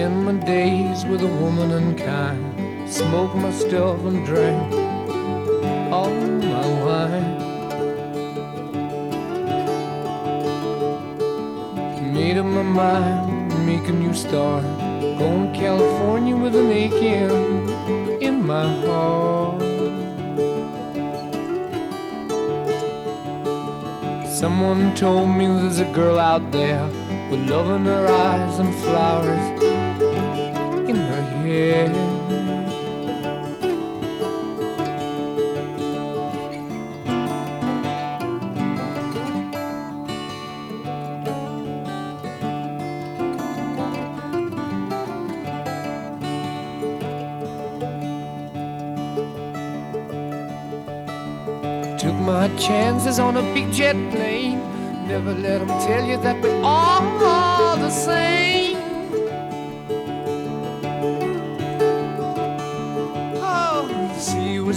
end my days with a woman unkind. Smoke my stuff and drink all my wine. Made up my mind, make a new start. Going to California with an aching in my heart. Someone told me there's a girl out there with love in her eyes and flowers Took my chances on a big jet plane. Never let them tell you that we're all the same.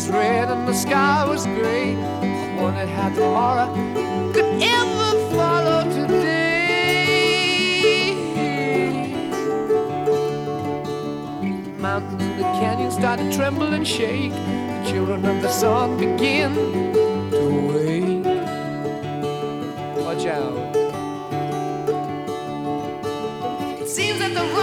Was red and the sky was gray. I wondered how tomorrow could ever follow today. Mountains and the canyons started to tremble and shake. The children of the sun begin to wake. Watch out. It seems that the the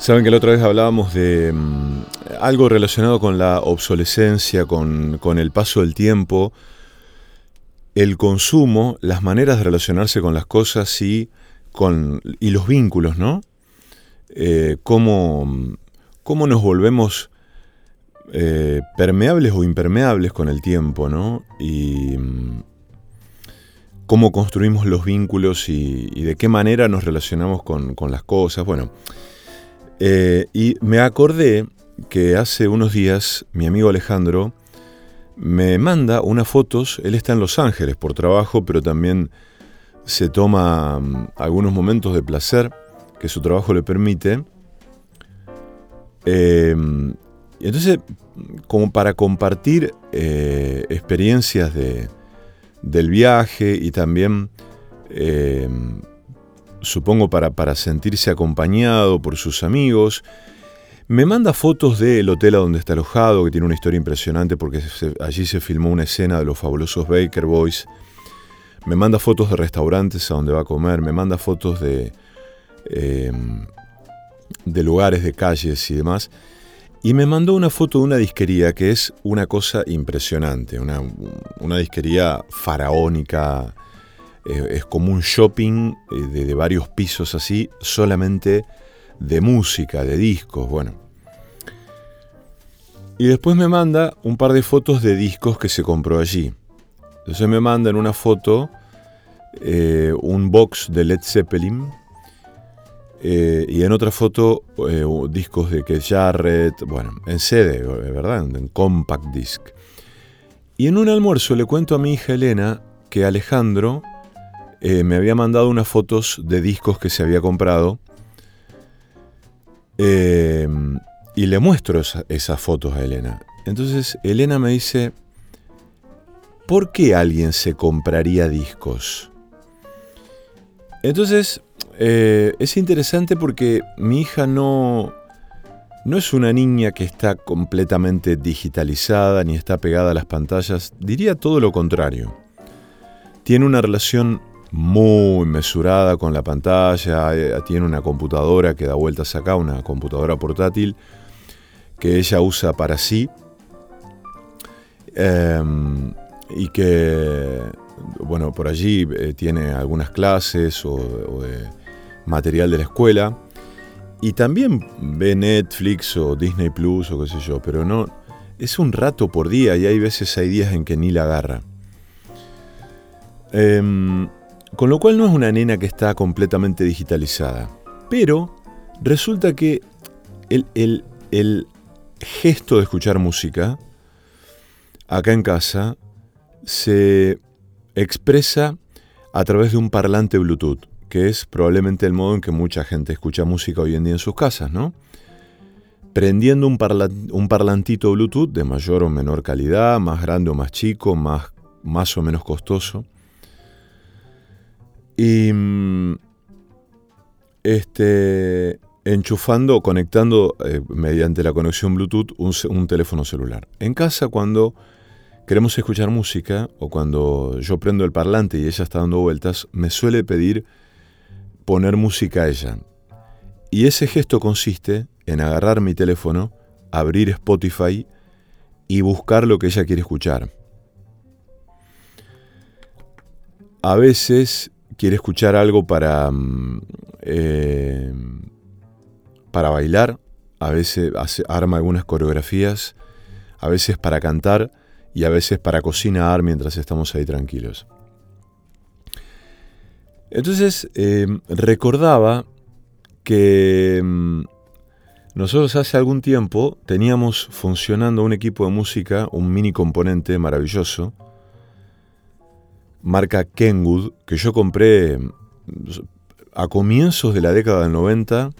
Saben que la otra vez hablábamos de mm, algo relacionado con la obsolescencia, con, con el paso del tiempo, el consumo, las maneras de relacionarse con las cosas y, con, y los vínculos, ¿no? Eh, cómo, cómo nos volvemos eh, permeables o impermeables con el tiempo, ¿no? Y mm, cómo construimos los vínculos y, y de qué manera nos relacionamos con, con las cosas. Bueno, eh, y me acordé que hace unos días mi amigo Alejandro me manda unas fotos, él está en Los Ángeles por trabajo, pero también se toma mm, algunos momentos de placer que su trabajo le permite. Eh, entonces, como para compartir eh, experiencias de, del viaje y también eh, supongo para, para sentirse acompañado por sus amigos. Me manda fotos del hotel a donde está alojado, que tiene una historia impresionante porque allí se filmó una escena de los fabulosos Baker Boys. Me manda fotos de restaurantes a donde va a comer, me manda fotos de, eh, de lugares, de calles y demás. Y me mandó una foto de una disquería que es una cosa impresionante, una, una disquería faraónica, es como un shopping eh, de, varios pisos así, solamente de música, de discos, bueno. Y después me manda un par de fotos de discos que se compró allí. Entonces me manda en una foto eh, un box de Led Zeppelin eh, y en otra foto discos de Keith Jarrett, bueno, en CD, ¿verdad? En compact disc. Y en un almuerzo le cuento a mi hija Elena que Alejandro eh, me había mandado unas fotos de discos que se había comprado. Eh, y le muestro esas fotos a Elena. Entonces Elena me dice, ¿por qué alguien se compraría discos? Entonces, eh, es interesante porque mi hija no, no es una niña que está completamente digitalizada ni está pegada a las pantallas, diría todo lo contrario. Tiene una relación muy mesurada con la pantalla, eh, tiene una computadora que da vueltas acá, una computadora portátil que ella usa para sí em, y que, bueno, por allí eh, tiene algunas clases o, o material de la escuela y también ve Netflix o Disney Plus o qué sé yo, pero no, es un rato por día y hay veces, hay días en que ni la agarra. Em, con lo cual no es una nena que está completamente digitalizada. Pero resulta que el, gesto de escuchar música acá en casa se expresa a través de un parlante Bluetooth que es probablemente el modo en que mucha gente escucha música hoy en día en sus casas, ¿no? Prendiendo un, parlantito Bluetooth de mayor o menor calidad, más grande o más chico, más, más o menos costoso. Y mm, este, enchufando, conectando eh, mediante la conexión Bluetooth un, un teléfono celular. En casa cuando queremos escuchar música o cuando yo prendo el parlante y ella está dando vueltas, me suele pedir poner música a ella. Y ese gesto consiste en agarrar mi teléfono, abrir Spotify y buscar lo que ella quiere escuchar. A veces quiere escuchar algo para, mm, eh, para bailar, a veces arma algunas coreografías, a veces para cantar y a veces para cocinar mientras estamos ahí tranquilos. Entonces eh, recordaba que mm, nosotros hace algún tiempo teníamos funcionando un equipo de música, un mini componente maravilloso, marca Kenwood, que yo compré mm, a comienzos de la década del 90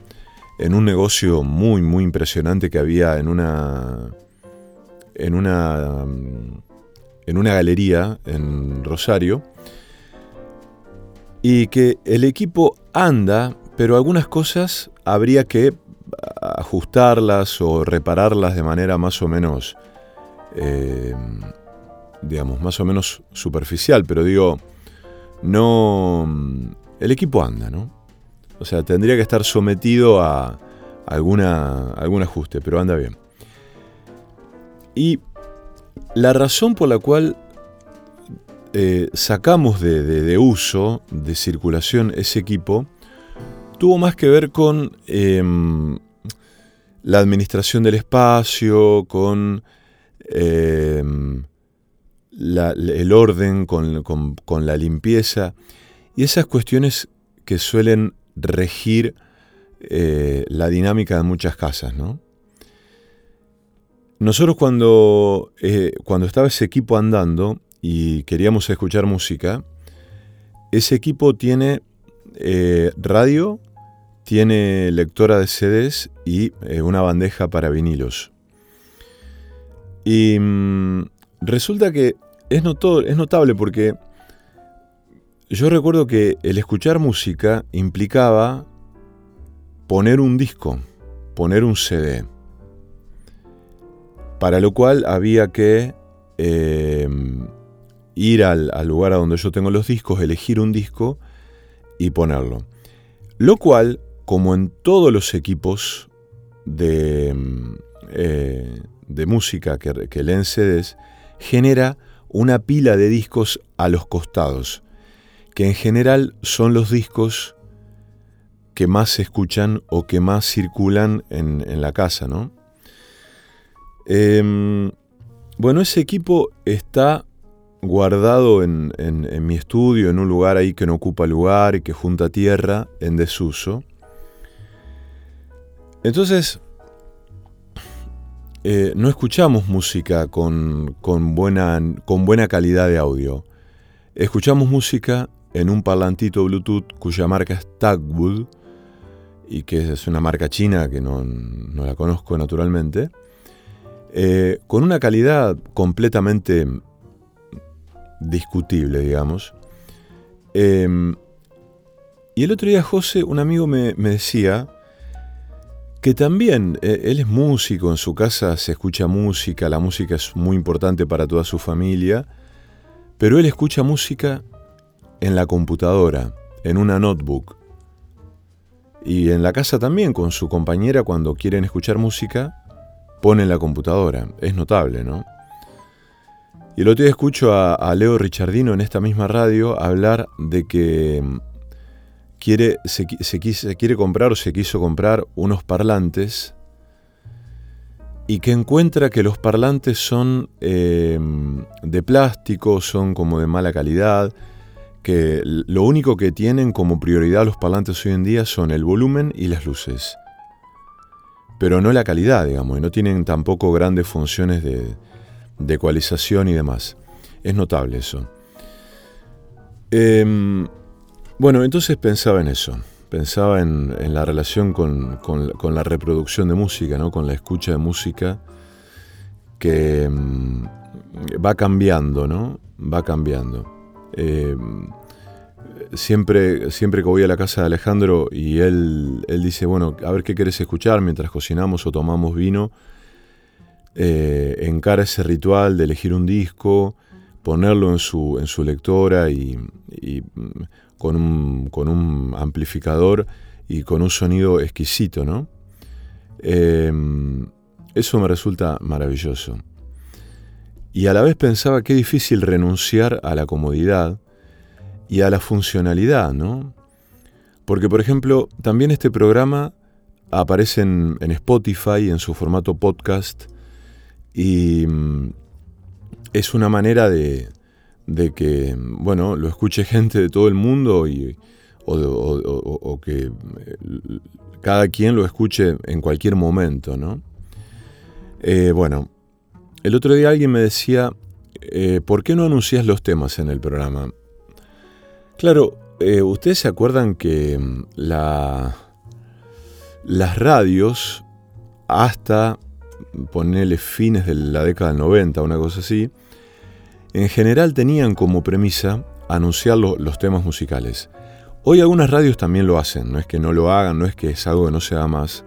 en un negocio muy, muy impresionante que había en una, en una, mm, en una galería en Rosario y que el equipo anda, pero algunas cosas habría que ajustarlas o repararlas de manera más o menos, eh, digamos, más o menos superficial, pero digo, no, el equipo anda, ¿no? O sea, tendría que estar sometido a alguna, algún ajuste, pero anda bien. Y la razón por la cual eh, sacamos de, uso, de circulación, ese equipo, tuvo más que ver con em, la administración del espacio, con el orden, con, la limpieza y esas cuestiones que suelen regir eh, la dinámica de muchas casas, Nosotros cuando, eh, cuando estaba ese equipo andando, y queríamos escuchar música, ese equipo tiene eh, radio, tiene lectora de CDs y una bandeja para vinilos. Y mm, resulta que es, es notable porque yo recuerdo que el escuchar música implicaba poner un disco, poner un CD, para lo cual había que eh, ir al, lugar a donde yo tengo los discos, elegir un disco y ponerlo. Lo cual, como en todos los equipos de, mm, eh, de música que, que leen CDs, genera una pila de discos a los costados, que en general son los discos que más se escuchan o que más circulan en, la casa, ¿no? Em, bueno, ese equipo está guardado en, mi estudio, en un lugar ahí que no ocupa lugar y que junta tierra en desuso. Entonces, eh, no escuchamos música con, buena, calidad de audio. Escuchamos música en un parlantito Bluetooth cuya marca es Tagwood y que es una marca china que no, la conozco naturalmente, eh, con una calidad completamente discutible, digamos. Em, y el otro día José, un amigo, me, decía que también eh, él es músico, en su casa se escucha música, la música es muy importante para toda su familia, pero él escucha música en la computadora, en una notebook. Y en la casa también, con su compañera, cuando quieren escuchar música, ponen la computadora. Es notable, ¿no? Y el otro día escucho a, Leo Richardino en esta misma radio hablar de que quiere, se, quiere comprar o se quiso comprar unos parlantes y que encuentra que los parlantes son em, de plástico, son como de mala calidad, que lo único que tienen como prioridad los parlantes hoy en día son el volumen y las luces. Pero no la calidad, digamos, y no tienen tampoco grandes funciones de, de ecualización y demás. Es notable eso. Em, bueno, entonces pensaba en eso. Pensaba en, la relación con, la reproducción de música, ¿no? con la escucha de música que em, va cambiando, ¿no? Va cambiando. Em, siempre, siempre que voy a la casa de Alejandro y él, él dice, bueno, a ver qué quieres escuchar mientras cocinamos o tomamos vino, eh, encara ese ritual de elegir un disco, ponerlo en su, en su lectora y, mm, con, un, amplificador y con un sonido exquisito, ¿no? Em, eso me resulta maravilloso. Y a la vez pensaba qué difícil renunciar a la comodidad y a la funcionalidad, ¿no? Porque, por ejemplo, también este programa aparece en, en Spotify en su formato podcast y mm, es una manera de, que, bueno, lo escuche gente de todo el mundo y, o, que eh, cada quien lo escuche en cualquier momento, ¿no? Eh, bueno, el otro día alguien me decía, eh, ¿por qué no anuncias los temas en el programa? Claro, ustedes se acuerdan que mm, la, las radios hasta ponerle fines de la década del 90, una cosa así, en general tenían como premisa anunciar los temas musicales. Hoy algunas radios también lo hacen, no es que no lo hagan, no es que es algo que no se haga más,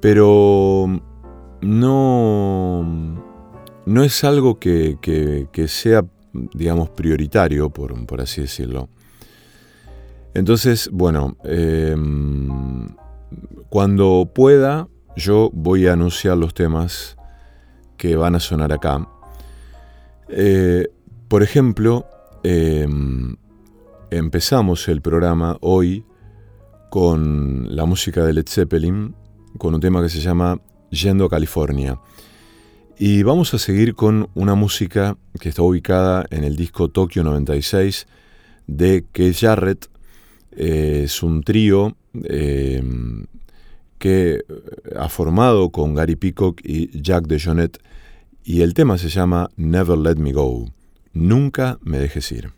pero no, no es algo que, sea, digamos, prioritario, por, por, así decirlo. Entonces, bueno, em, cuando pueda, yo voy a anunciar los temas que van a sonar acá. Eh, por ejemplo, em, empezamos el programa hoy con la música de Led Zeppelin, con un tema que se llama Yendo a California. Y vamos a seguir con una música que está ubicada en el disco Tokyo 96 de Keith Jarrett. Eh, es un trío em, que ha formado con Gary Peacock y Jack DeJohnette y el tema se llama Never Let Me Go, Nunca me dejes ir.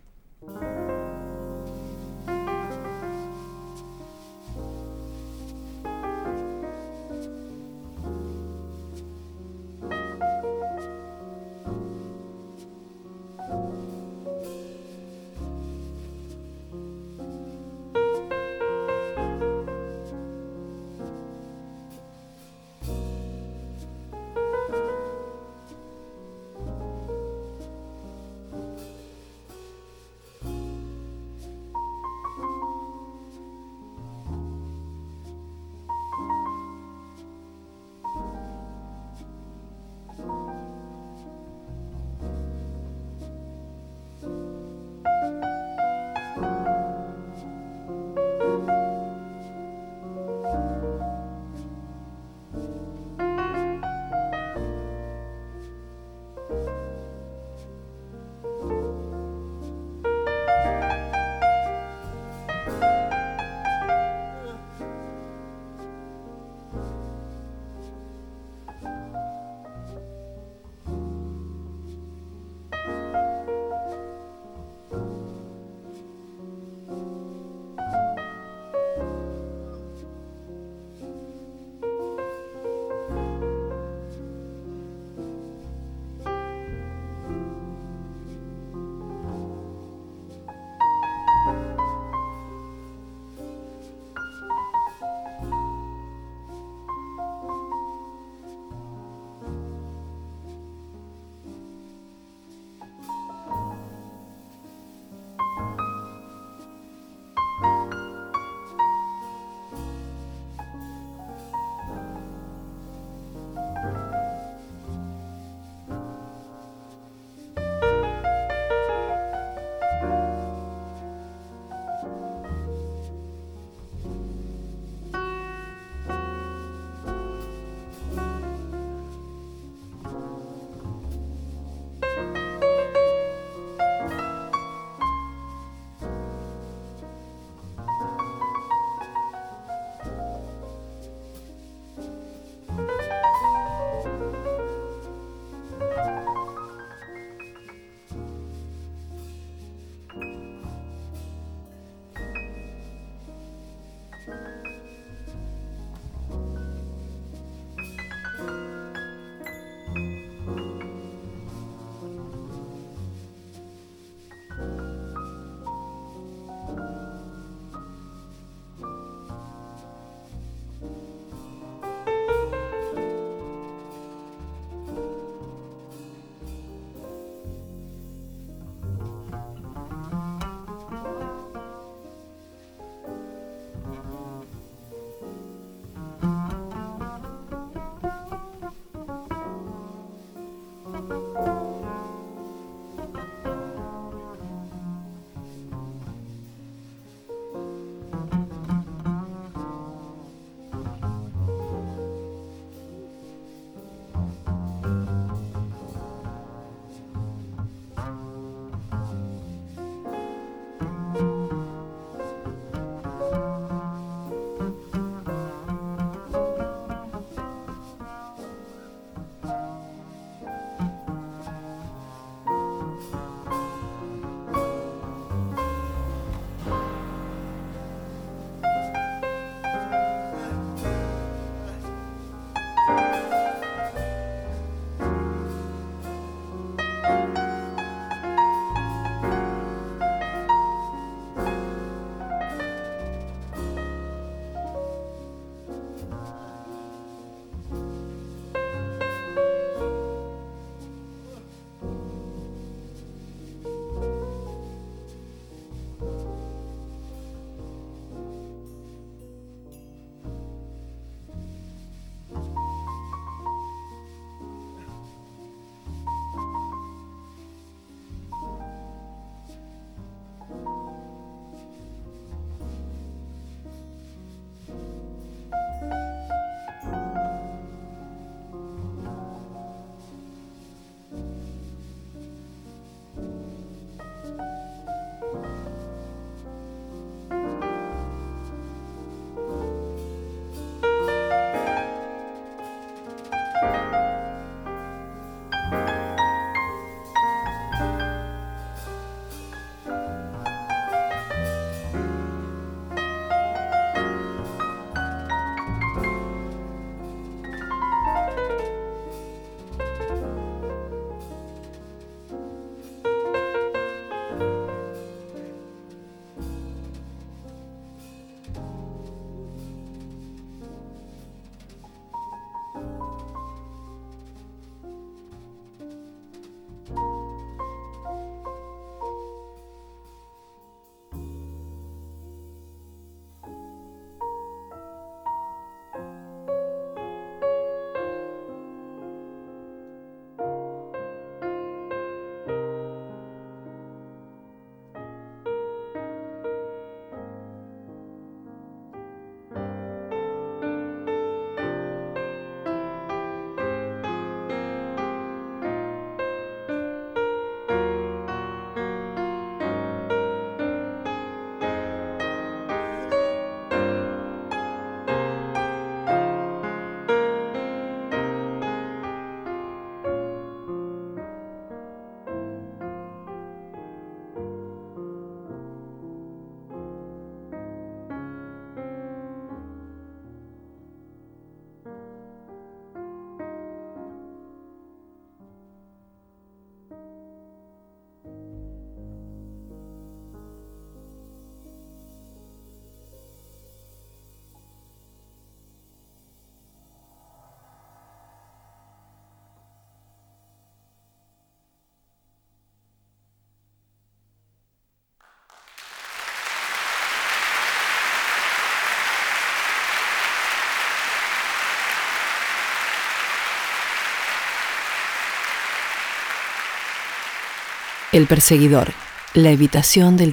El perseguidor, la evitación del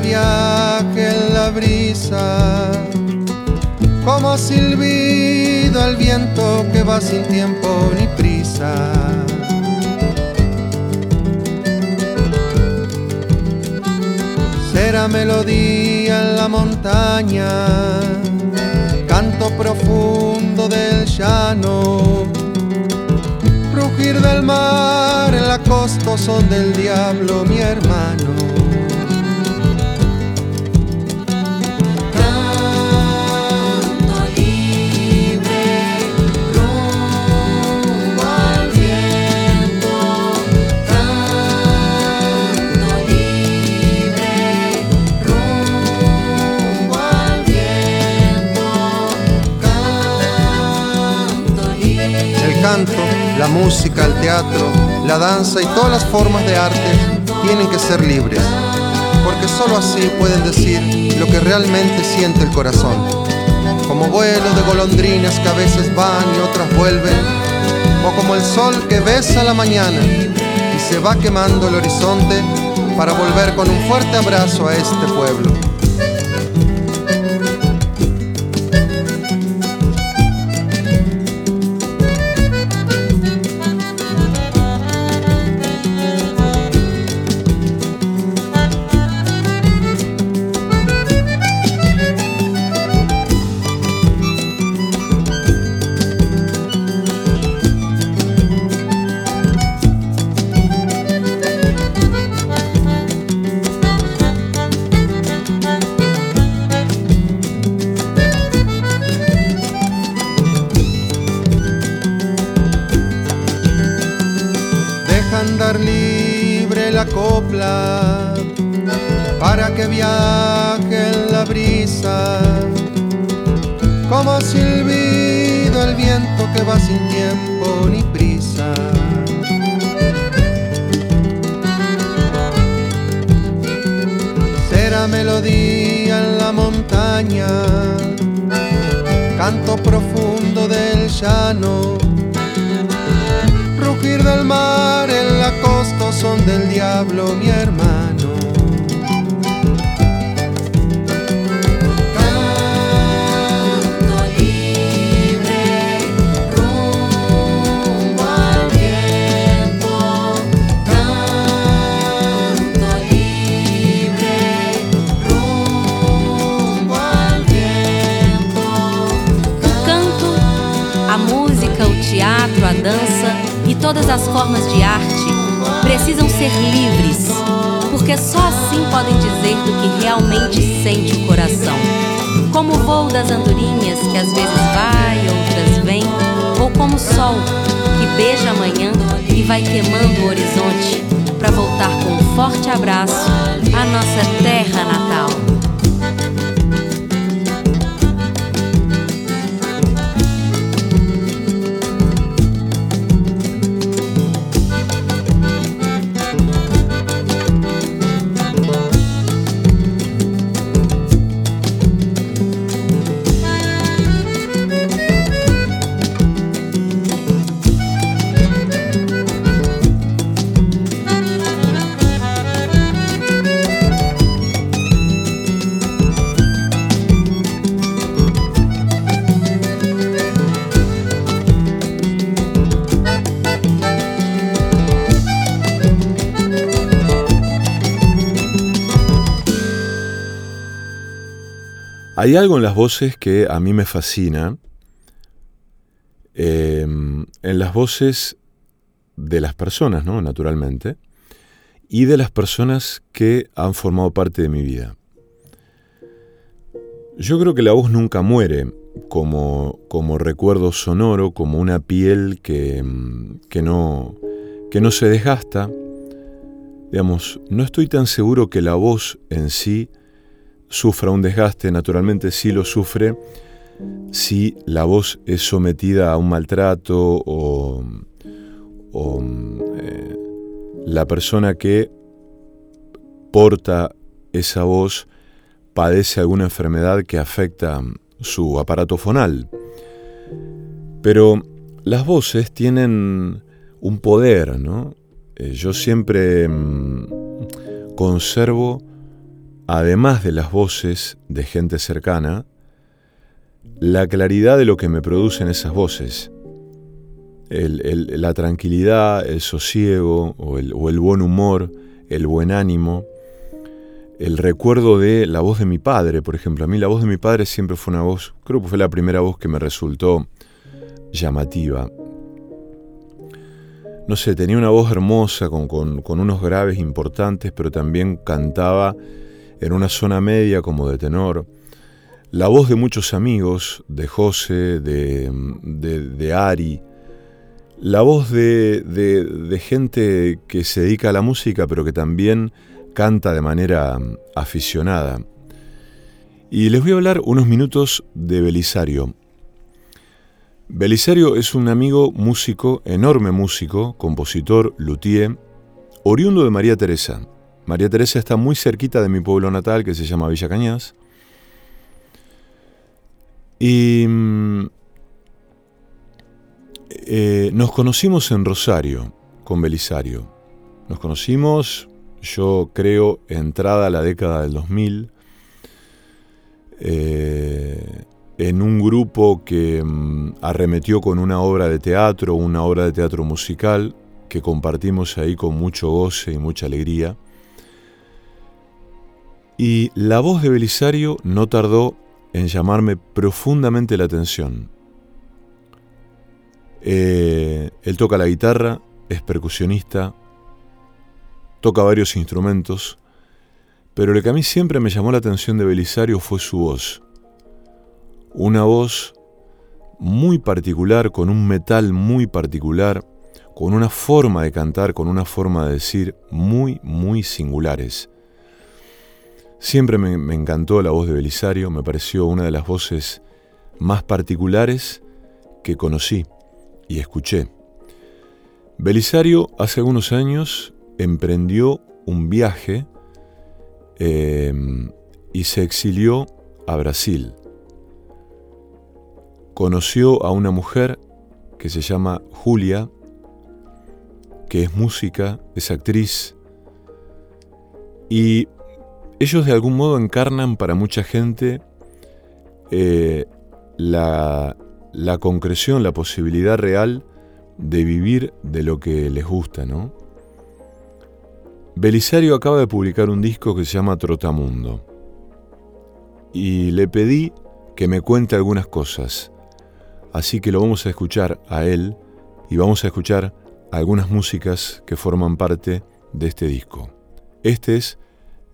displacer. sin tiempo ni prisa. Será melodía en la montaña, canto profundo del llano, rugir del mar en la costa son del diablo mi hermano. La música, el teatro, la danza y todas las formas de arte tienen que ser libres, porque sólo así pueden decir lo que realmente siente el corazón. Como vuelo de golondrinas que a veces van y otras vuelven, o como el sol que besa la mañana y se va quemando el horizonte para volver con un fuerte abrazo a este pueblo. Todas as formas de arte precisam ser livres, porque só assim podem dizer do que realmente sente o coração. Como o voo das andorinhas que às vezes vai, outras vem, ou como o sol que beija a manhã e vai queimando o horizonte para voltar com um forte abraço à nossa terra natal. Hay algo en las voces que a mí me fascina. eh, en las voces de las personas, ¿no? Naturalmente. Y de las personas que han formado parte de mi vida. Yo creo que la voz nunca muere como, como recuerdo sonoro, como una piel que, mm, que, no, que no se desgasta. Digamos, no estoy tan seguro que la voz en sí sufra un desgaste, naturalmente sí lo sufre si la voz es sometida a un maltrato o, o, eh, la persona que porta esa voz padece alguna enfermedad que afecta su aparato fonal. Pero las voces tienen un poder, ¿no? Eh, yo siempre mm, conservo, además de las voces de gente cercana, la claridad de lo que me producen esas voces. La tranquilidad, el sosiego o el, buen humor, el buen ánimo, el recuerdo de la voz de mi padre, por ejemplo. A mí la voz de mi padre siempre fue una voz, creo que fue la primera voz que me resultó llamativa. No sé, tenía una voz hermosa con unos graves importantes, pero también cantaba en una zona media como de tenor. La voz de muchos amigos, de José, de, de- de Ari, la voz de, de- gente que se dedica a la música, pero que también canta de manera aficionada. Y les voy a hablar unos minutos de Belisario. Belisario es un amigo músico, enorme músico, compositor, luthier, oriundo de María Teresa. María Teresa está muy cerquita de mi pueblo natal, que se llama Villa Cañas. Y mm, eh, nos conocimos en Rosario con Belisario. Nos conocimos, yo creo, entrada a la década del 2000, eh, en un grupo que mm, arremetió con una obra de teatro, una obra de teatro musical, que compartimos ahí con mucho goce y mucha alegría. Y la voz de Belisario no tardó en llamarme profundamente la atención. Eh, él toca la guitarra, es percusionista, toca varios instrumentos, pero lo que a mí siempre me llamó la atención de Belisario fue su voz. Una voz muy particular, con un metal muy particular, con una forma de cantar, con una forma de decir muy, muy singulares. Siempre me, encantó la voz de Belisario, me pareció una de las voces más particulares que conocí y escuché. Belisario hace algunos años emprendió un viaje eh, y se exilió a Brasil. Conoció a una mujer que se llama Julia, que es música, es actriz, y ellos de algún modo encarnan para mucha gente eh, la, la concreción, la posibilidad real de vivir de lo que les gusta, ¿no? Belisario acaba de publicar un disco que se llama Trotamundo. Y le pedí que me cuente algunas cosas. Así que lo vamos a escuchar a él y vamos a escuchar algunas músicas que forman parte de este disco. Este es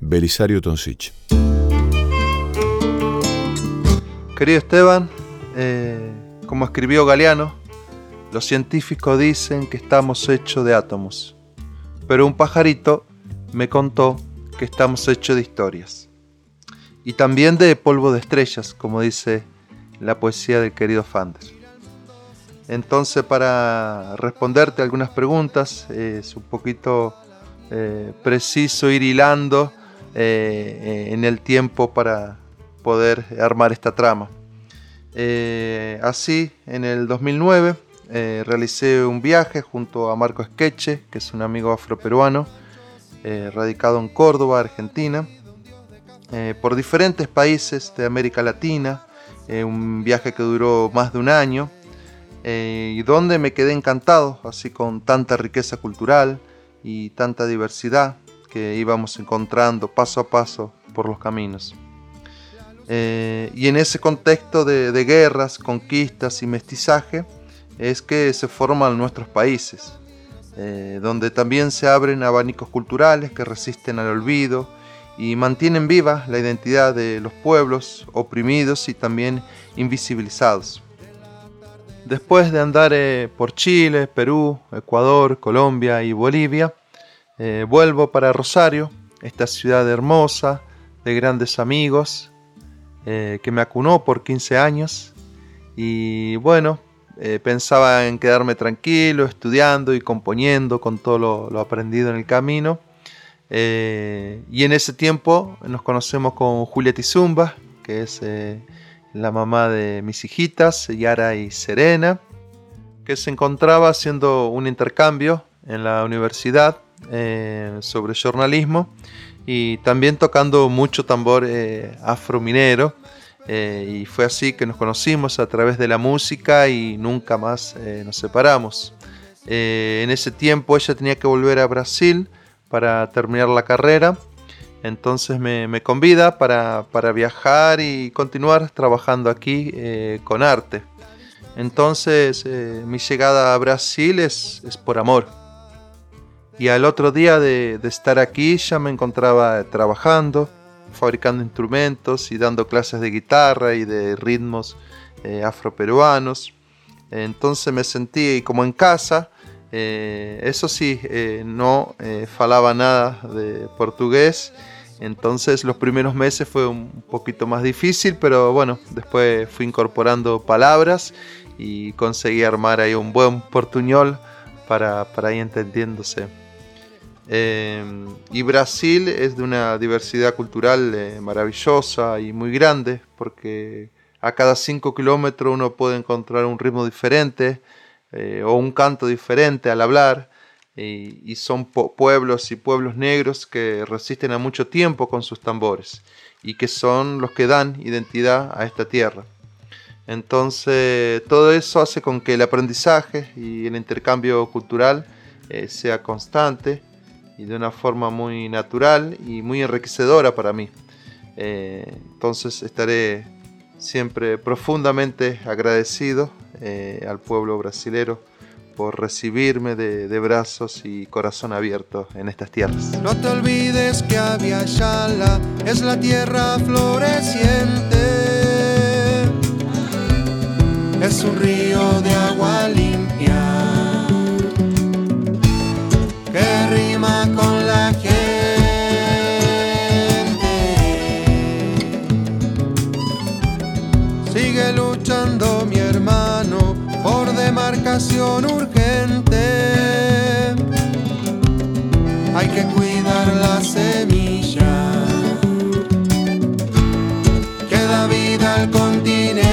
Belisario Tonsich. Querido Esteban, eh, como escribió Galeano, los científicos dicen que estamos hechos de átomos, pero un pajarito me contó que estamos hechos de historias. Y también de polvo de estrellas, como dice la poesía del querido Fander. Entonces, para responderte algunas preguntas, eh, es un poquito eh, preciso ir hilando eh, en el tiempo para poder armar esta trama. Eh, así, en el 2009 eh, realicé un viaje junto a Marco Esqueche, que es un amigo afroperuano, radicado en Córdoba, Argentina, por diferentes países de América Latina, un viaje que duró más de un año, y donde me quedé encantado, así con tanta riqueza cultural y tanta diversidad que íbamos encontrando paso a paso por los caminos. Eh, y en ese contexto de, guerras, conquistas y mestizaje es que se forman nuestros países, eh, donde también se abren abanicos culturales que resisten al olvido y mantienen viva la identidad de los pueblos oprimidos y también invisibilizados. Después de andar eh, por Chile, Perú, Ecuador, Colombia y Bolivia, eh, vuelvo para Rosario, esta ciudad hermosa, de grandes amigos, eh, que me acunó por 15 años. Y bueno, eh, pensaba en quedarme tranquilo, estudiando y componiendo con todo lo, lo aprendido en el camino. Y en ese tiempo nos conocemos con Julia Tizumba, que es la mamá de mis hijitas, Yara y Serena, que se encontraba haciendo un intercambio en la universidad eh, sobre jornalismo y también tocando mucho tambor eh, afrominero. Eh, y fue así que nos conocimos a través de la música y nunca más eh, nos separamos. En ese tiempo ella tenía que volver a Brasil para terminar la carrera. Entonces me, me convida para, para viajar y continuar trabajando aquí con arte. Entonces mi llegada a Brasil es, es por amor. Y al otro día de, estar aquí ya me encontraba trabajando, fabricando instrumentos y dando clases de guitarra y de ritmos eh, afroperuanos. Entonces me sentí como en casa. Eh, eso sí, eh, no eh, falaba nada de portugués. Entonces los primeros meses fue un poquito más difícil, pero bueno, después fui incorporando palabras y conseguí armar ahí un buen portuñol para, para ir entendiéndose. Eh, y Brasil es de una diversidad cultural eh, maravillosa y muy grande, porque a cada 5 kilómetros uno puede encontrar un ritmo diferente eh, o un canto diferente al hablar. Y, son pueblos y pueblos negros que resisten a mucho tiempo con sus tambores y que son los que dan identidad a esta tierra. Entonces, todo eso hace con que el aprendizaje y el intercambio cultural eh, sea constante y de una forma muy natural y muy enriquecedora para mí. Eh, entonces estaré siempre profundamente agradecido eh, al pueblo brasilero por recibirme de, brazos y corazón abierto en estas tierras. No te olvides que Aviala es la tierra floreciente. Es un río de agua limpia rima con la gente. Sigue luchando mi hermano por demarcación urgente. Hay que cuidar la semilla que da vida al continente.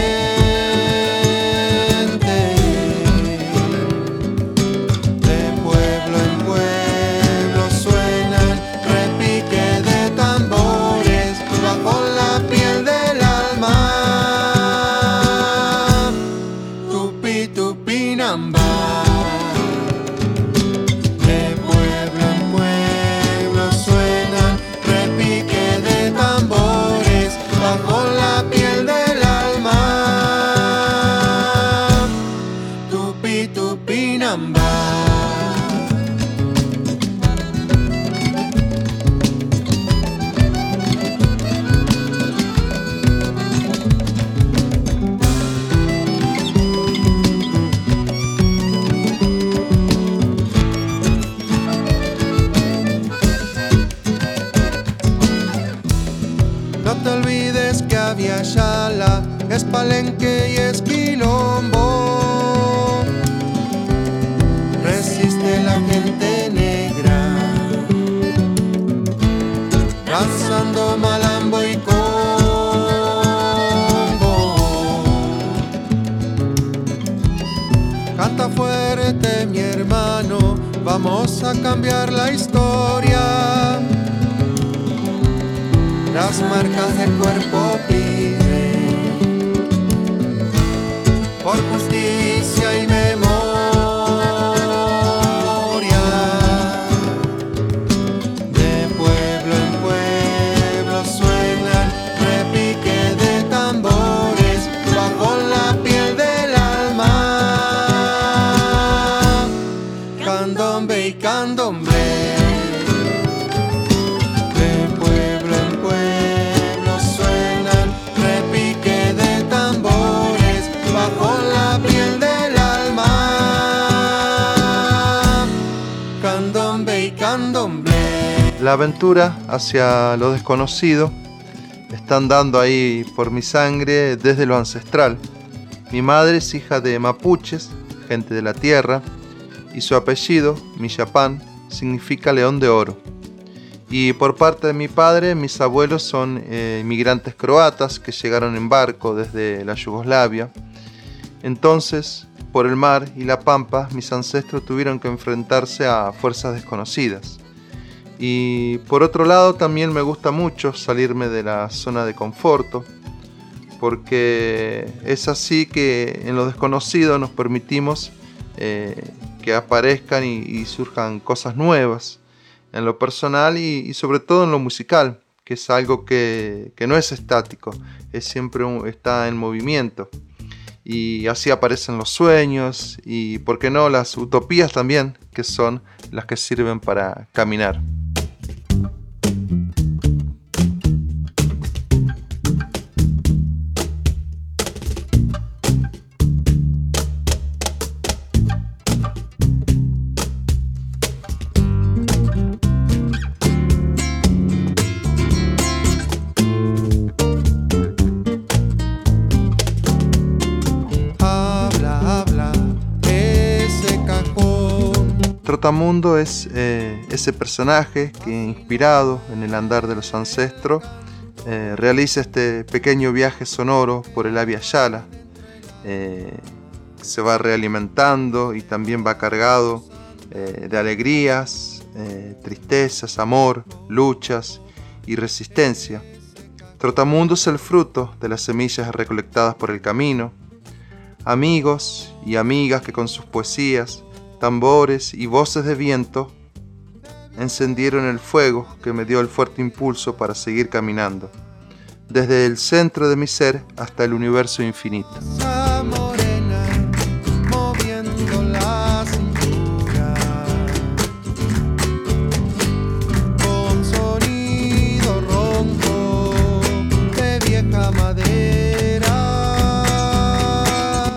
Tupi tupinamba. No te olvides que Aviala es palenque hacia lo desconocido está andando ahí por mi sangre desde lo ancestral. Mi madre es hija de mapuches, gente de la tierra, y su apellido, Millapán, significa león de oro. Y por parte de mi padre, mis abuelos son eh, inmigrantes croatas que llegaron en barco desde la Yugoslavia. Entonces, por el mar y la pampa, mis ancestros tuvieron que enfrentarse a fuerzas desconocidas. Y por otro lado, también me gusta mucho salirme de la zona de conforto, porque es así que en lo desconocido nos permitimos eh, que aparezcan y, surjan cosas nuevas en lo personal y, sobre todo en lo musical, que es algo que, no es estático, es siempre está en movimiento. Y así aparecen los sueños y, ¿por qué no?, las utopías también, que son las que sirven para caminar. Trotamundo es eh, ese personaje que, inspirado en el andar de los ancestros, eh, realiza este pequeño viaje sonoro por el Avia Yala. Eh, se va realimentando y también va cargado de alegrías, tristezas, amor, luchas y resistencia. Trotamundo es el fruto de las semillas recolectadas por el camino, amigos y amigas que con sus poesías, tambores y voces de viento encendieron el fuego que me dio el fuerte impulso para seguir caminando, desde el centro de mi ser hasta el universo infinito.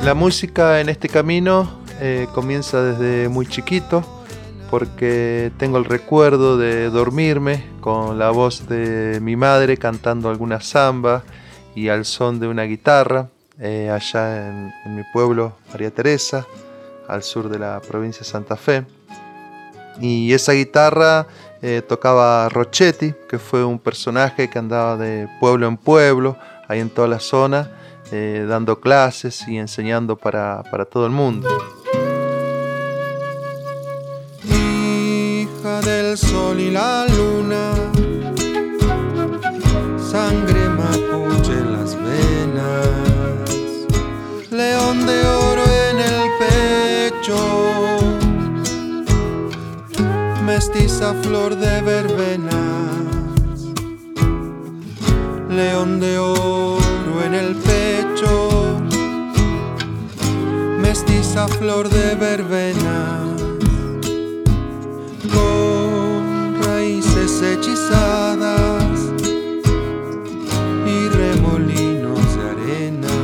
La música en este camino eh, comienza desde muy chiquito porque tengo el recuerdo de dormirme con la voz de mi madre cantando alguna samba y al son de una guitarra eh, allá en, en mi pueblo María Teresa, al sur de la provincia de Santa Fe. Y esa guitarra eh, tocaba Rochetti, que fue un personaje que andaba de pueblo en pueblo, ahí en toda la zona, eh, dando clases y enseñando para, para todo el mundo. La luna, sangre mapuche en las venas, león de oro en el pecho, mestiza flor de verbenas, león de oro en el pecho, mestiza flor de verbenas hechizadas y remolinos de arena.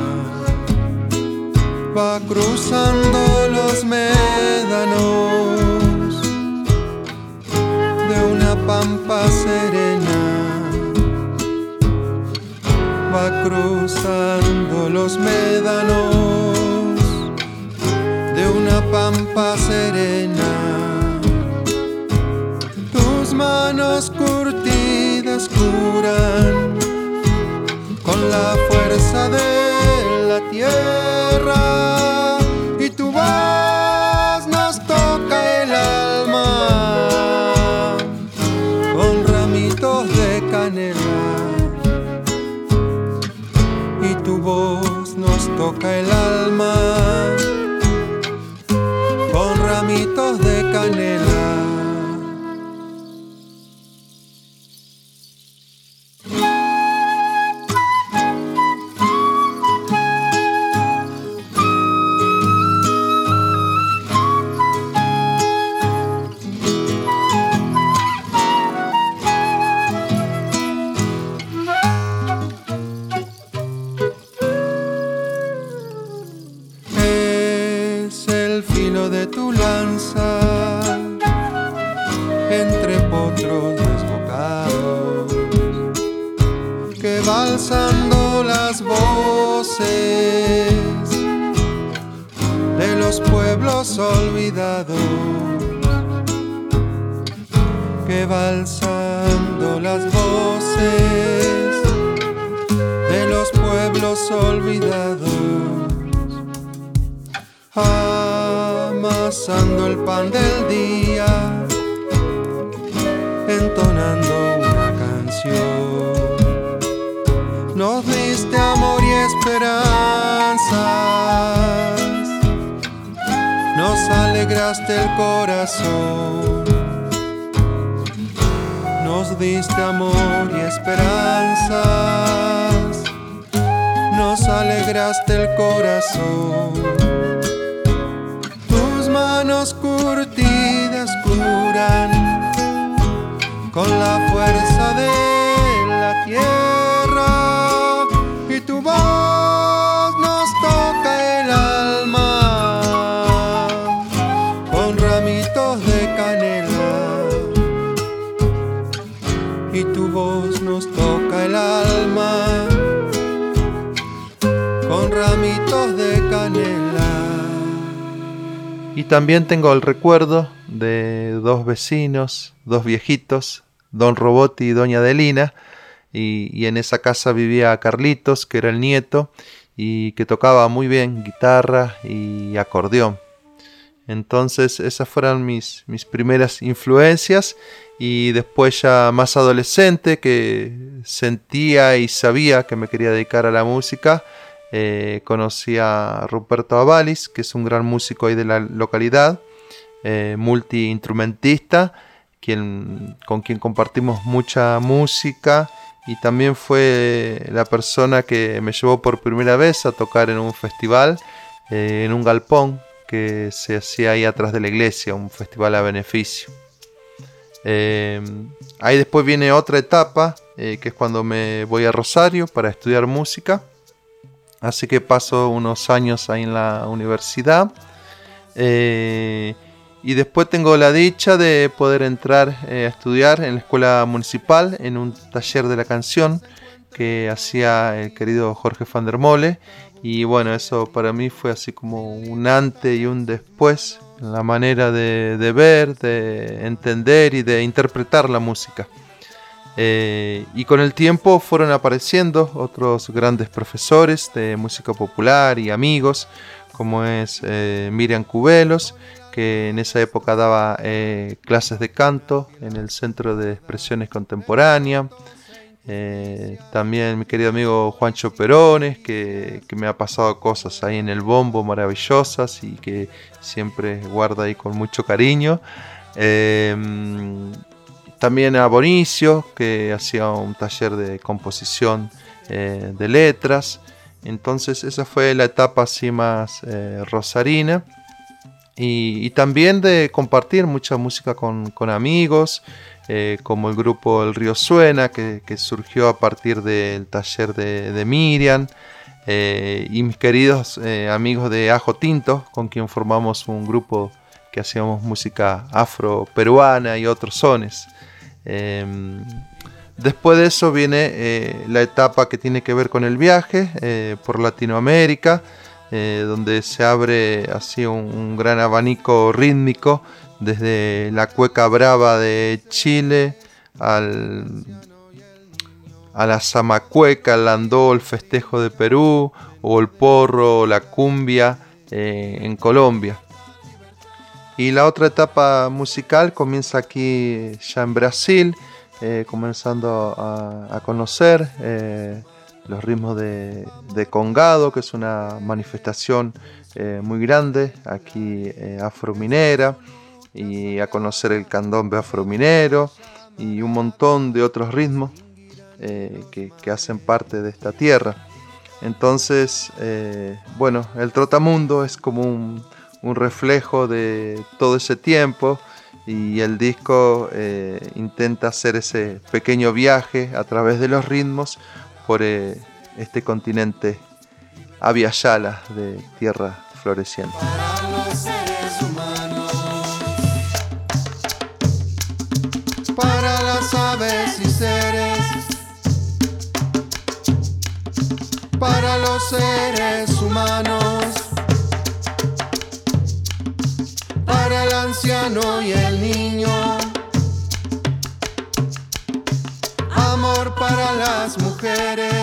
Va cruzando los médanos de una pampa serena. Va cruzando los médanos de una pampa serena con la fuerza de la tierra. Y tu voz nos toca el alma con ramitos de canela. Y tu voz nos toca el alma alzando las voces de los pueblos olvidados, que va alzando las voces de los pueblos olvidados, amasando el pan del día, entonando una canción. Amor y esperanzas, nos alegraste el corazón. Nos diste amor y esperanzas, nos alegraste el corazón. Tus manos curtidas curan con la fuerza de Y también tengo el recuerdo de dos vecinos, dos viejitos, don Robotti y doña Adelina, y, y en esa casa vivía Carlitos, que era el nieto, y que tocaba muy bien guitarra y acordeón. Entonces esas fueron mis, mis primeras influencias y después ya más adolescente que sentía y sabía que me quería dedicar a la música, eh, conocí a Ruperto Avalis, que es un gran músico de la localidad, eh, multiinstrumentista, con quien compartimos mucha música y también fue la persona que me llevó por primera vez a tocar en un festival, eh, en un galpón que se hacía ahí atrás de la iglesia, un festival a beneficio. Eh, ahí después viene otra etapa, que es cuando me voy a Rosario para estudiar música. Así que paso unos años ahí en la universidad. Eh, y después tengo la dicha de poder entrar eh, a estudiar en la escuela municipal en un taller de la canción que hacía el querido Jorge van der Mole. Y bueno, eso para mí fue así como un antes y un después la manera de ver, de entender y de interpretar la música. Eh, y con el tiempo fueron apareciendo otros grandes profesores de música popular y amigos, como es eh, Miriam Cubelos, que en esa época daba eh, clases de canto en el Centro de Expresiones Contemporáneas. Eh, también mi querido amigo Juancho Perones, que, que me ha pasado cosas ahí en el bombo maravillosas y que siempre guarda ahí con mucho cariño. También a Bonicio, que hacía un taller de composición eh, de letras. Entonces esa fue la etapa así más eh, rosarina. Y, también de compartir mucha música con, con amigos, eh, como el grupo El Río Suena, que, surgió a partir del taller de, de Miriam, y mis queridos amigos de Ajo Tinto, con quien formamos un grupo que hacíamos música afro-peruana y otros sones. Eh, después de eso viene eh, la etapa que tiene que ver con el viaje eh, por Latinoamérica, eh, donde se abre así un, gran abanico rítmico desde la cueca brava de Chile al, a la zamacueca, el landó, el festejo de Perú, o el porro, la cumbia en Colombia. Y la otra etapa musical comienza aquí ya en Brasil, eh, comenzando a, conocer eh, los ritmos de, congado, que es una manifestación eh, muy grande aquí afrominera, y a conocer el candombe afrominero y un montón de otros ritmos que, hacen parte de esta tierra. Entonces, bueno, el trotamundo es como un, un reflejo de todo ese tiempo y el disco eh, intenta hacer ese pequeño viaje a través de los ritmos por eh, este continente Aviala de tierra floreciente. Para para las aves y seres, los seres humanos, anciano y el niño, amor para las mujeres.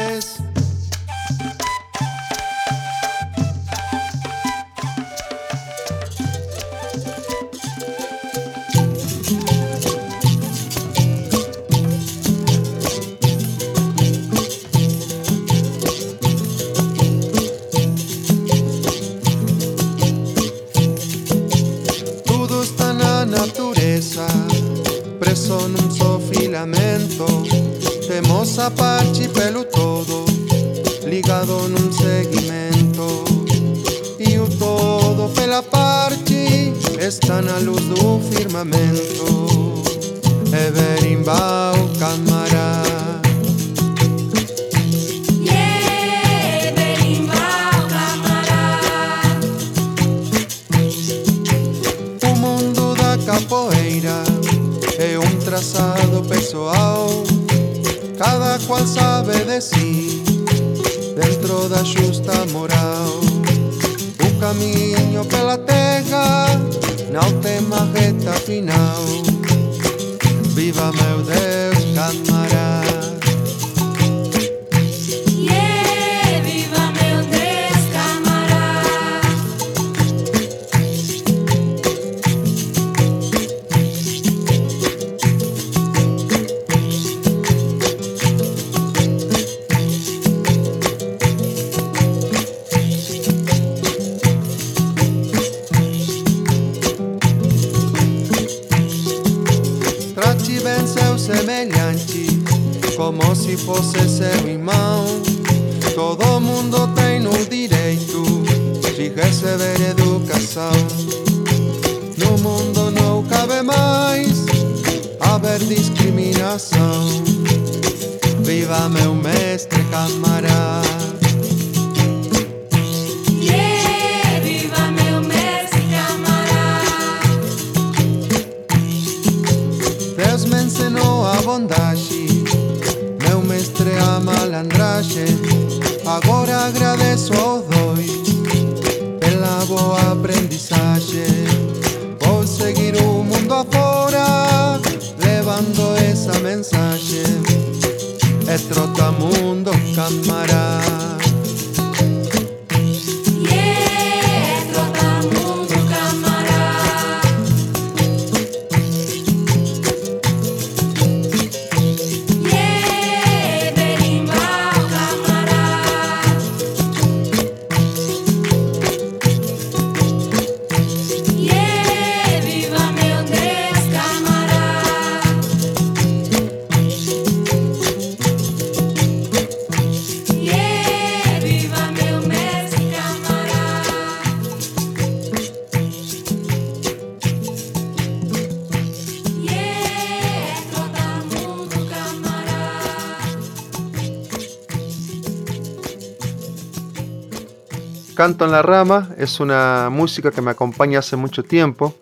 Canto en la Rama es una música que me acompaña hace mucho tiempo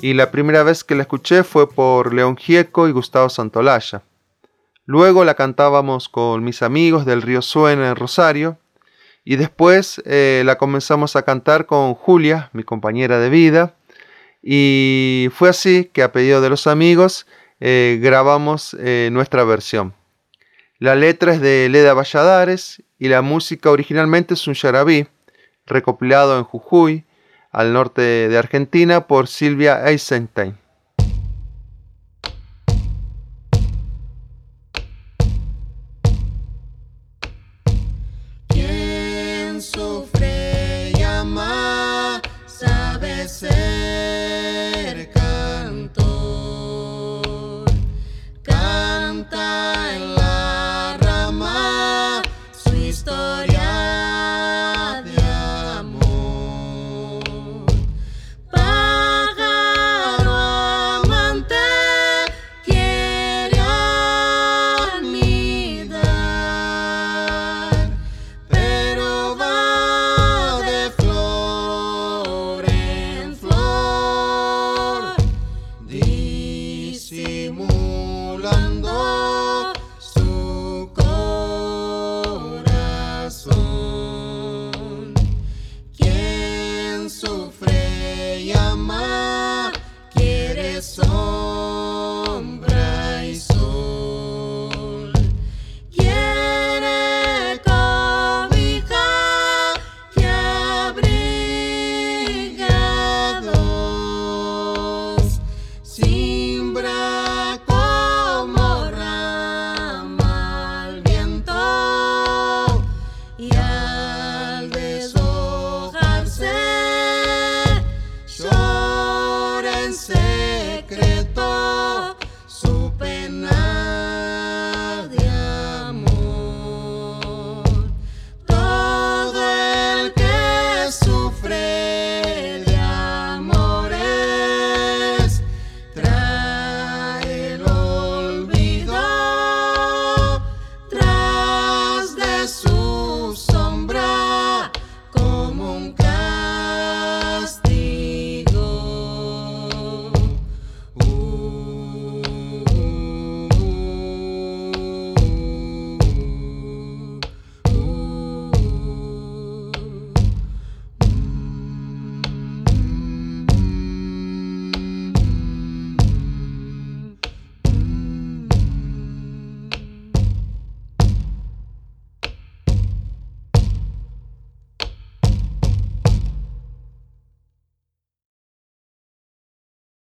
y la primera vez que la escuché fue por León Gieco y Gustavo Santolaya. Luego la cantábamos con mis amigos del Río Suena en Rosario y después eh, la comenzamos a cantar con Julia, mi compañera de vida, y fue así que a pedido de los amigos eh, grabamos eh, nuestra versión. La letra es de Leda Valladares y la música originalmente es un yarabí, recopilado en Jujuy, al norte de Argentina, por Silvia Eisenstein.